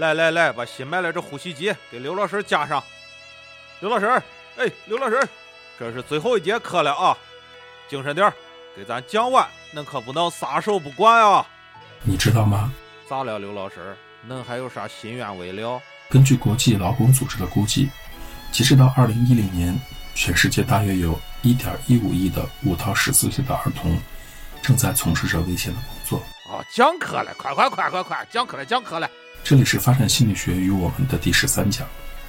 来来来，把新买的这呼吸机给刘老师加上。刘老师，哎，刘老师，这是最后一节课了啊，精神点儿，给咱讲完，恁可不能撒手不管啊！你知道吗？咋了，刘老师？恁还有啥心愿未了？根据国际劳工组织的估计，截止到二零一零年，全世界大约有一点一五亿的五到十四岁的儿童正在从事着危险的工作。哦，讲课了，快快快快快，讲课了，讲课了。这里是发展心理学与我们的第十三讲：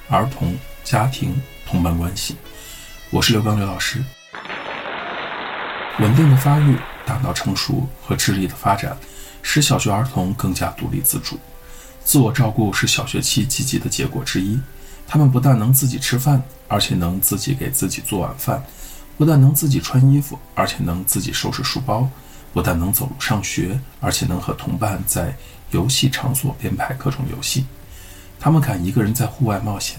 儿童、家庭、同伴关系。我是刘刚刘老师。稳定的发育、大脑成熟和智力的发展，使小学儿童更加独立自主。自我照顾是小学期积极的结果之一。他们不但能自己吃饭，而且能自己给自己做晚饭；不但能自己穿衣服，而且能自己收拾书包；不但能走路上学，而且能和同伴在游戏场所编排各种游戏。他们敢一个人在户外冒险。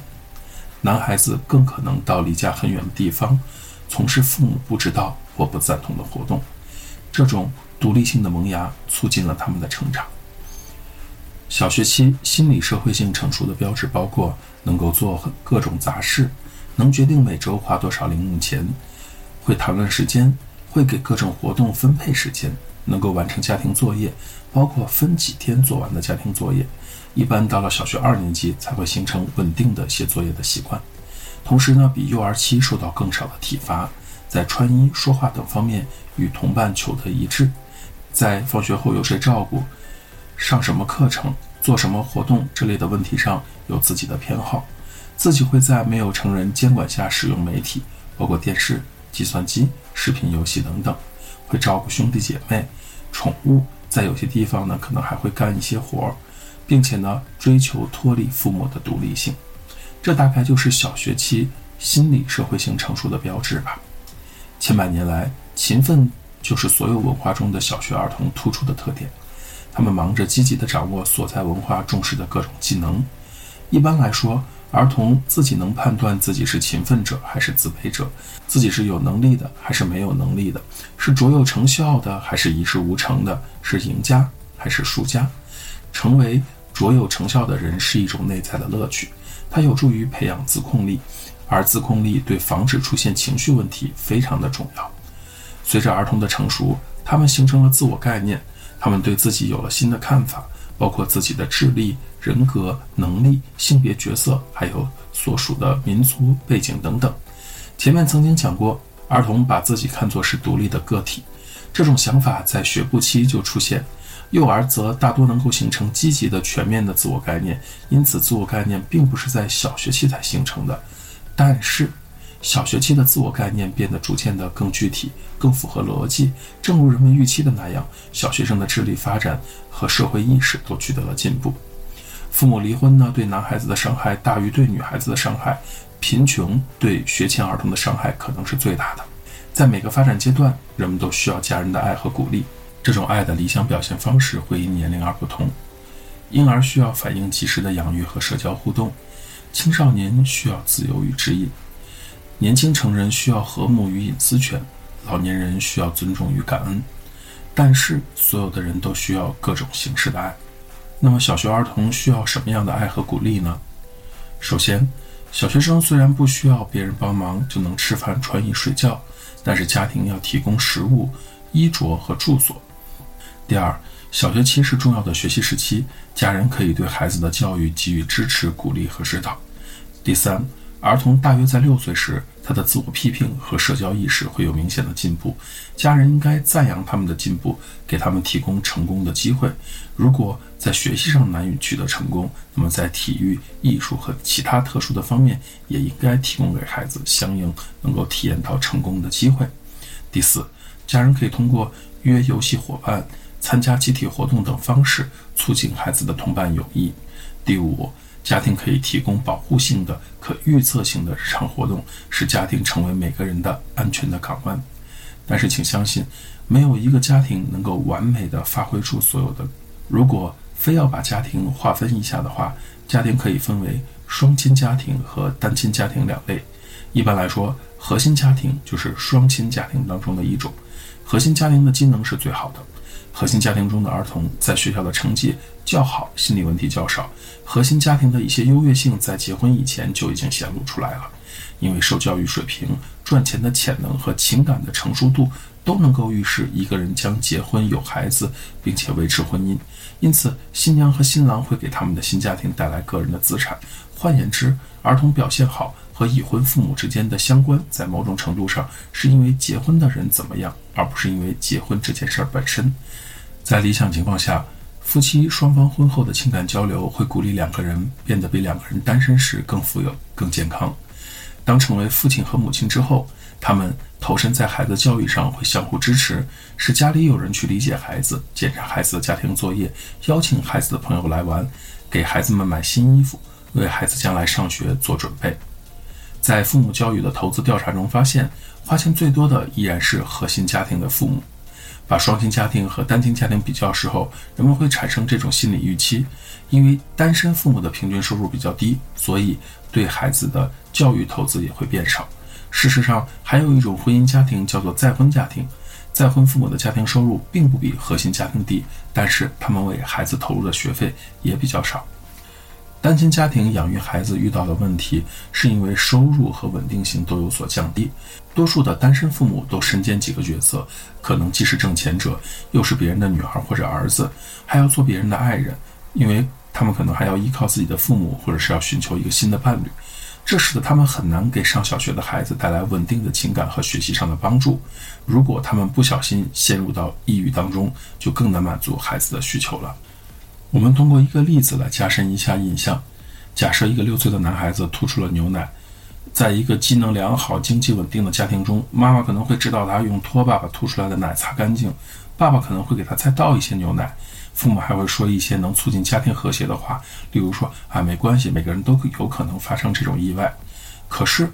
男孩子更可能到离家很远的地方，从事父母不知道或不赞同的活动。这种独立性的萌芽促进了他们的成长。小学期心理社会性成熟的标志包括能够做各种杂事，能决定每周花多少零用钱，会谈论时间，会给各种活动分配时间，能够完成家庭作业，包括分几天做完的家庭作业。一般到了小学二年级才会形成稳定的写作业的习惯。同时呢，比幼儿期受到更少的体罚，在穿衣、说话等方面与同伴求得一致，在放学后有谁照顾。上什么课程、做什么活动这类的问题上有自己的偏好，自己会在没有成人监管下使用媒体，包括电视、计算机、视频游戏等等，会照顾兄弟姐妹、宠物，在有些地方呢可能还会干一些活儿，并且呢追求脱离父母的独立性，这大概就是小学期心理社会性成熟的标志吧。千百年来，勤奋就是所有文化中的小学儿童突出的特点。他们忙着积极地掌握所在文化重视的各种技能。一般来说，儿童自己能判断自己是勤奋者还是自卑者，自己是有能力的还是没有能力的，是卓有成效的还是一事无成的，是赢家还是输家。成为卓有成效的人是一种内在的乐趣，它有助于培养自控力，而自控力对防止出现情绪问题非常的重要。随着儿童的成熟，他们形成了自我概念。他们对自己有了新的看法，包括自己的智力、人格、能力、性别角色，还有所属的民族背景等等。前面曾经讲过，儿童把自己看作是独立的个体，这种想法在学步期就出现。幼儿则大多能够形成积极的、全面的自我概念，因此自我概念并不是在小学期才形成的，但是。小学期的自我概念变得逐渐的更具体、更符合逻辑，正如人们预期的那样，小学生的智力发展和社会意识都取得了进步。父母离婚呢，对男孩子的伤害大于对女孩子的伤害；贫穷对学前儿童的伤害可能是最大的。在每个发展阶段，人们都需要家人的爱和鼓励，这种爱的理想表现方式会因年龄而不同。婴儿需要反应及时的养育和社交互动，青少年需要自由与指引。年轻成人需要和睦与隐私权，老年人需要尊重与感恩，但是所有的人都需要各种形式的爱。那么，小学儿童需要什么样的爱和鼓励呢？首先，小学生虽然不需要别人帮忙就能吃饭、穿衣、睡觉，但是家庭要提供食物、衣着和住所。第二，小学期是重要的学习时期，家人可以对孩子的教育给予支持、鼓励和指导。第三，儿童大约在六岁时。他的自我批评和社交意识会有明显的进步，家人应该赞扬他们的进步，给他们提供成功的机会。如果在学习上难以取得成功，那么在体育、艺术和其他特殊的方面，也应该提供给孩子相应能够体验到成功的机会。第四，家人可以通过约游戏伙伴、参加集体活动等方式，促进孩子的同伴友谊。第五。家庭可以提供保护性的、可预测性的日常活动，使家庭成为每个人的安全的港湾。但是，请相信，没有一个家庭能够完美的发挥出所有的。如果非要把家庭划分一下的话，家庭可以分为双亲家庭和单亲家庭两类。一般来说，核心家庭就是双亲家庭当中的一种。核心家庭的机能是最好的，核心家庭中的儿童在学校的成绩较好，心理问题较少。核心家庭的一些优越性在结婚以前就已经显露出来了，因为受教育水平、赚钱的潜能和情感的成熟度都能够预示一个人将结婚有孩子，并且维持婚姻。因此，新娘和新郎会给他们的新家庭带来个人的资产。换言之，儿童表现好和已婚父母之间的相关，在某种程度上是因为结婚的人怎么样，而不是因为结婚这件事儿本身。在理想情况下，夫妻双方婚后的情感交流会鼓励两个人变得比两个人单身时更富有、更健康。当成为父亲和母亲之后，他们投身在孩子教育上会相互支持，使家里有人去理解孩子、检查孩子的家庭作业、邀请孩子的朋友来玩、给孩子们买新衣服。为孩子将来上学做准备。在父母教育的投资调查中发现，花钱最多的依然是核心家庭的父母。把双亲家庭和单亲家庭比较时候，人们会产生这种心理预期：因为单身父母的平均收入比较低，所以对孩子的教育投资也会变少。事实上，还有一种婚姻家庭叫做再婚家庭，再婚父母的家庭收入并不比核心家庭低，但是他们为孩子投入的学费也比较少。单亲家庭养育孩子遇到的问题，是因为收入和稳定性都有所降低。多数的单身父母都身兼几个角色，可能既是挣钱者，又是别人的女儿或者儿子，还要做别人的爱人，因为他们可能还要依靠自己的父母，或者是要寻求一个新的伴侣。这使得他们很难给上小学的孩子带来稳定的情感和学习上的帮助。如果他们不小心陷入到抑郁当中，就更难满足孩子的需求了。我们通过一个例子来加深一下印象。假设一个六岁的男孩子吐出了牛奶，在一个机能良好、经济稳定的家庭中，妈妈可能会指导他用拖把把吐出来的奶擦干净，爸爸可能会给他再倒一些牛奶，父母还会说一些能促进家庭和谐的话，例如说啊，没关系，每个人都有可能发生这种意外。可是。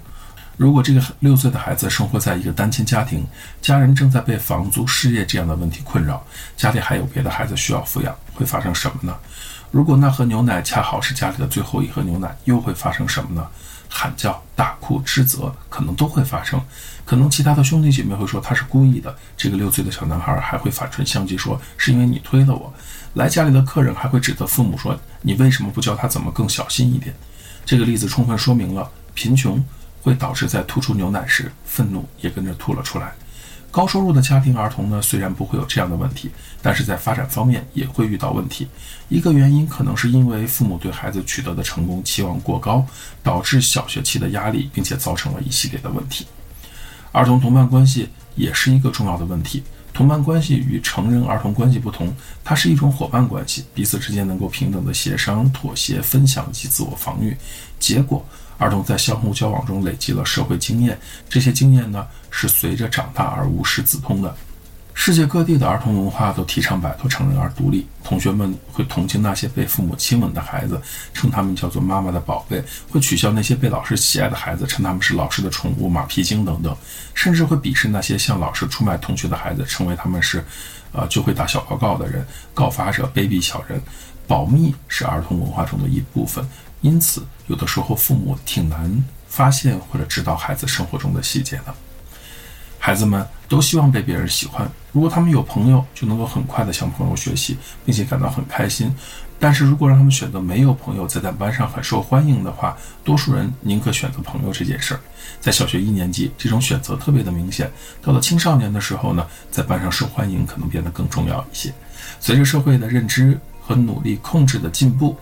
如果这个六岁的孩子生活在一个单亲家庭，家人正在被房租、失业这样的问题困扰，家里还有别的孩子需要抚养，会发生什么呢？如果那盒牛奶恰好是家里的最后一盒牛奶，又会发生什么呢？喊叫、大哭、指责，可能都会发生。可能其他的兄弟姐妹会说他是故意的，这个六岁的小男孩还会反唇相讥说是因为你推了我。来家里的客人还会指责父母说你为什么不教他怎么更小心一点？这个例子充分说明了贫穷。会导致在吐出牛奶时，愤怒也跟着吐了出来。高收入的家庭儿童呢，虽然不会有这样的问题，但是在发展方面也会遇到问题。一个原因可能是因为父母对孩子取得的成功期望过高，导致小学期的压力，并且造成了一系列的问题。儿童同伴关系也是一个重要的问题。同伴关系与成人儿童关系不同，它是一种伙伴关系，彼此之间能够平等的协商、妥协、分享及自我防御。结果。儿童在相互交往中累积了社会经验，这些经验呢是随着长大而无师自通的。世界各地的儿童文化都提倡摆脱成人而独立，同学们会同情那些被父母亲吻的孩子，称他们叫做妈妈的宝贝；会取笑那些被老师喜爱的孩子，称他们是老师的宠物、马屁精等等；甚至会鄙视那些向老师出卖同学的孩子，称为他们是，呃，就会打小报告的人、告发者、卑鄙小人。保密是儿童文化中的一部分。因此，有的时候父母挺难发现或者知道孩子生活中的细节的。孩子们都希望被别人喜欢，如果他们有朋友，就能够很快的向朋友学习，并且感到很开心。但是如果让他们选择没有朋友，在在班上很受欢迎的话，多数人宁可选择朋友这件事儿。在小学一年级，这种选择特别的明显。到了青少年的时候呢，在班上受欢迎可能变得更重要一些。随着社会的认知和努力控制的进步。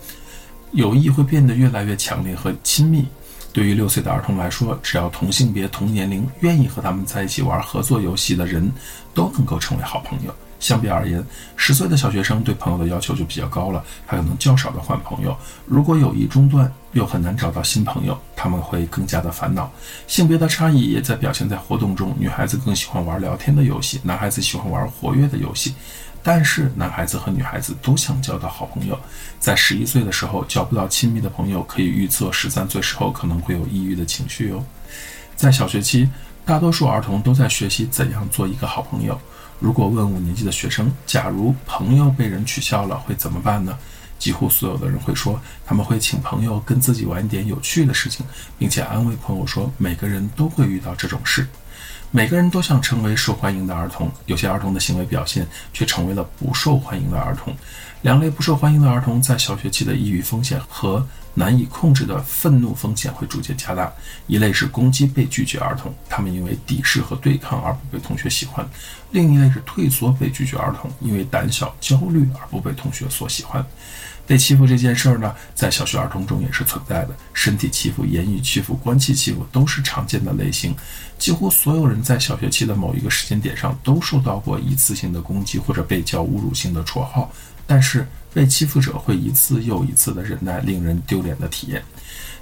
友谊会变得越来越强烈和亲密。对于六岁的儿童来说，只要同性别、同年龄、愿意和他们在一起玩合作游戏的人，都能够成为好朋友。相比而言，十岁的小学生对朋友的要求就比较高了，他可能较少的换朋友。如果友谊中断，又很难找到新朋友，他们会更加的烦恼。性别的差异也在表现在活动中，女孩子更喜欢玩聊天的游戏，男孩子喜欢玩活跃的游戏。但是男孩子和女孩子都想交到好朋友，在十一岁的时候交不到亲密的朋友，可以预测十三岁时候可能会有抑郁的情绪哦。在小学期，大多数儿童都在学习怎样做一个好朋友。如果问五年级的学生，假如朋友被人取笑了，会怎么办呢？几乎所有的人会说，他们会请朋友跟自己玩点有趣的事情，并且安慰朋友说，每个人都会遇到这种事。每个人都想成为受欢迎的儿童，有些儿童的行为表现却成为了不受欢迎的儿童。两类不受欢迎的儿童在小学期的抑郁风险和难以控制的愤怒风险会逐渐加大。一类是攻击被拒绝儿童，他们因为敌视和对抗而不被同学喜欢；另一类是退缩被拒绝儿童，因为胆小、焦虑而不被同学所喜欢。被欺负这件事儿呢，在小学儿童中也是存在的。身体欺负、言语欺负、关系欺负都是常见的类型。几乎所有人在小学期的某一个时间点上都受到过一次性的攻击或者被叫侮辱性的绰号。但是被欺负者会一次又一次的忍耐令人丢脸的体验。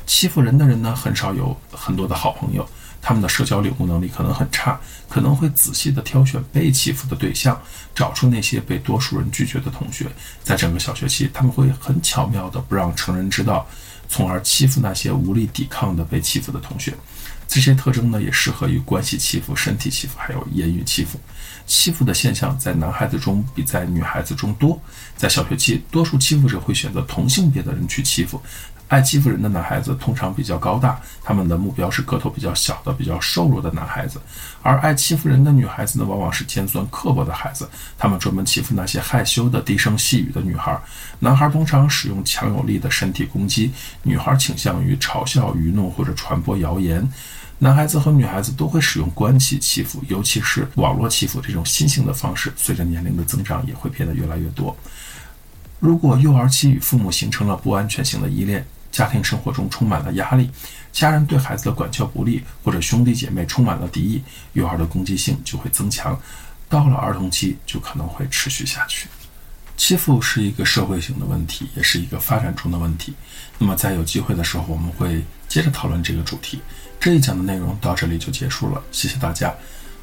欺负人的人呢，很少有很多的好朋友。他们的社交领悟能力可能很差，可能会仔细地挑选被欺负的对象，找出那些被多数人拒绝的同学。在整个小学期，他们会很巧妙地不让成人知道，从而欺负那些无力抵抗的被欺负的同学。这些特征呢，也适合于关系欺负、身体欺负，还有言语欺负。欺负的现象在男孩子中比在女孩子中多。在小学期，多数欺负者会选择同性别的人去欺负。爱欺负人的男孩子通常比较高大，他们的目标是个头比较小的、比较瘦弱的男孩子；而爱欺负人的女孩子呢，往往是尖酸刻薄的孩子，他们专门欺负那些害羞的、低声细语的女孩。男孩通常使用强有力的身体攻击，女孩倾向于嘲笑、愚弄或者传播谣言。男孩子和女孩子都会使用关系欺负，尤其是网络欺负这种新型的方式，随着年龄的增长也会变得越来越多。如果幼儿期与父母形成了不安全性的依恋，家庭生活中充满了压力，家人对孩子的管教不力，或者兄弟姐妹充满了敌意，幼儿的攻击性就会增强。到了儿童期，就可能会持续下去。欺负是一个社会性的问题，也是一个发展中的问题。那么，在有机会的时候，我们会接着讨论这个主题。这一讲的内容到这里就结束了，谢谢大家。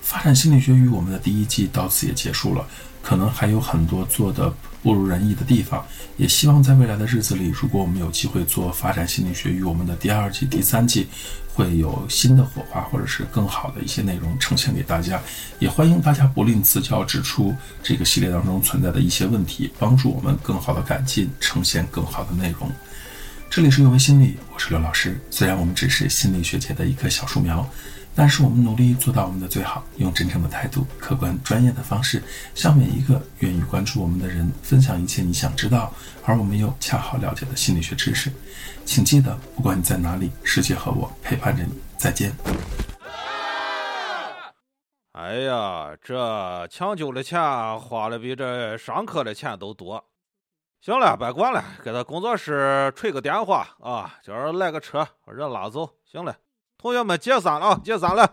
发展心理学与我们的第一季到此也结束了。可能还有很多做的不如人意的地方，也希望在未来的日子里，如果我们有机会做发展心理学与我们的第二季、第三季，会有新的火花，或者是更好的一些内容呈现给大家。也欢迎大家不吝赐教，指出这个系列当中存在的一些问题，帮助我们更好的改进，呈现更好的内容。这里是有为心理，我是刘老师。虽然我们只是心理学界的一棵小树苗。但是我们努力做到我们的最好，用真诚的态度、客观专业的方式，向每一个愿意关注我们的人分享一切你想知道而我们又恰好了解的心理学知识。请记得，不管你在哪里，世界和我陪伴着你。再见。哎呀，这抢救的钱花的比这上课的钱都多。行了，别管了，给他工作室吹个电话啊，叫人来个车，把人拉走。行了。同学们，解散了啊！解散了。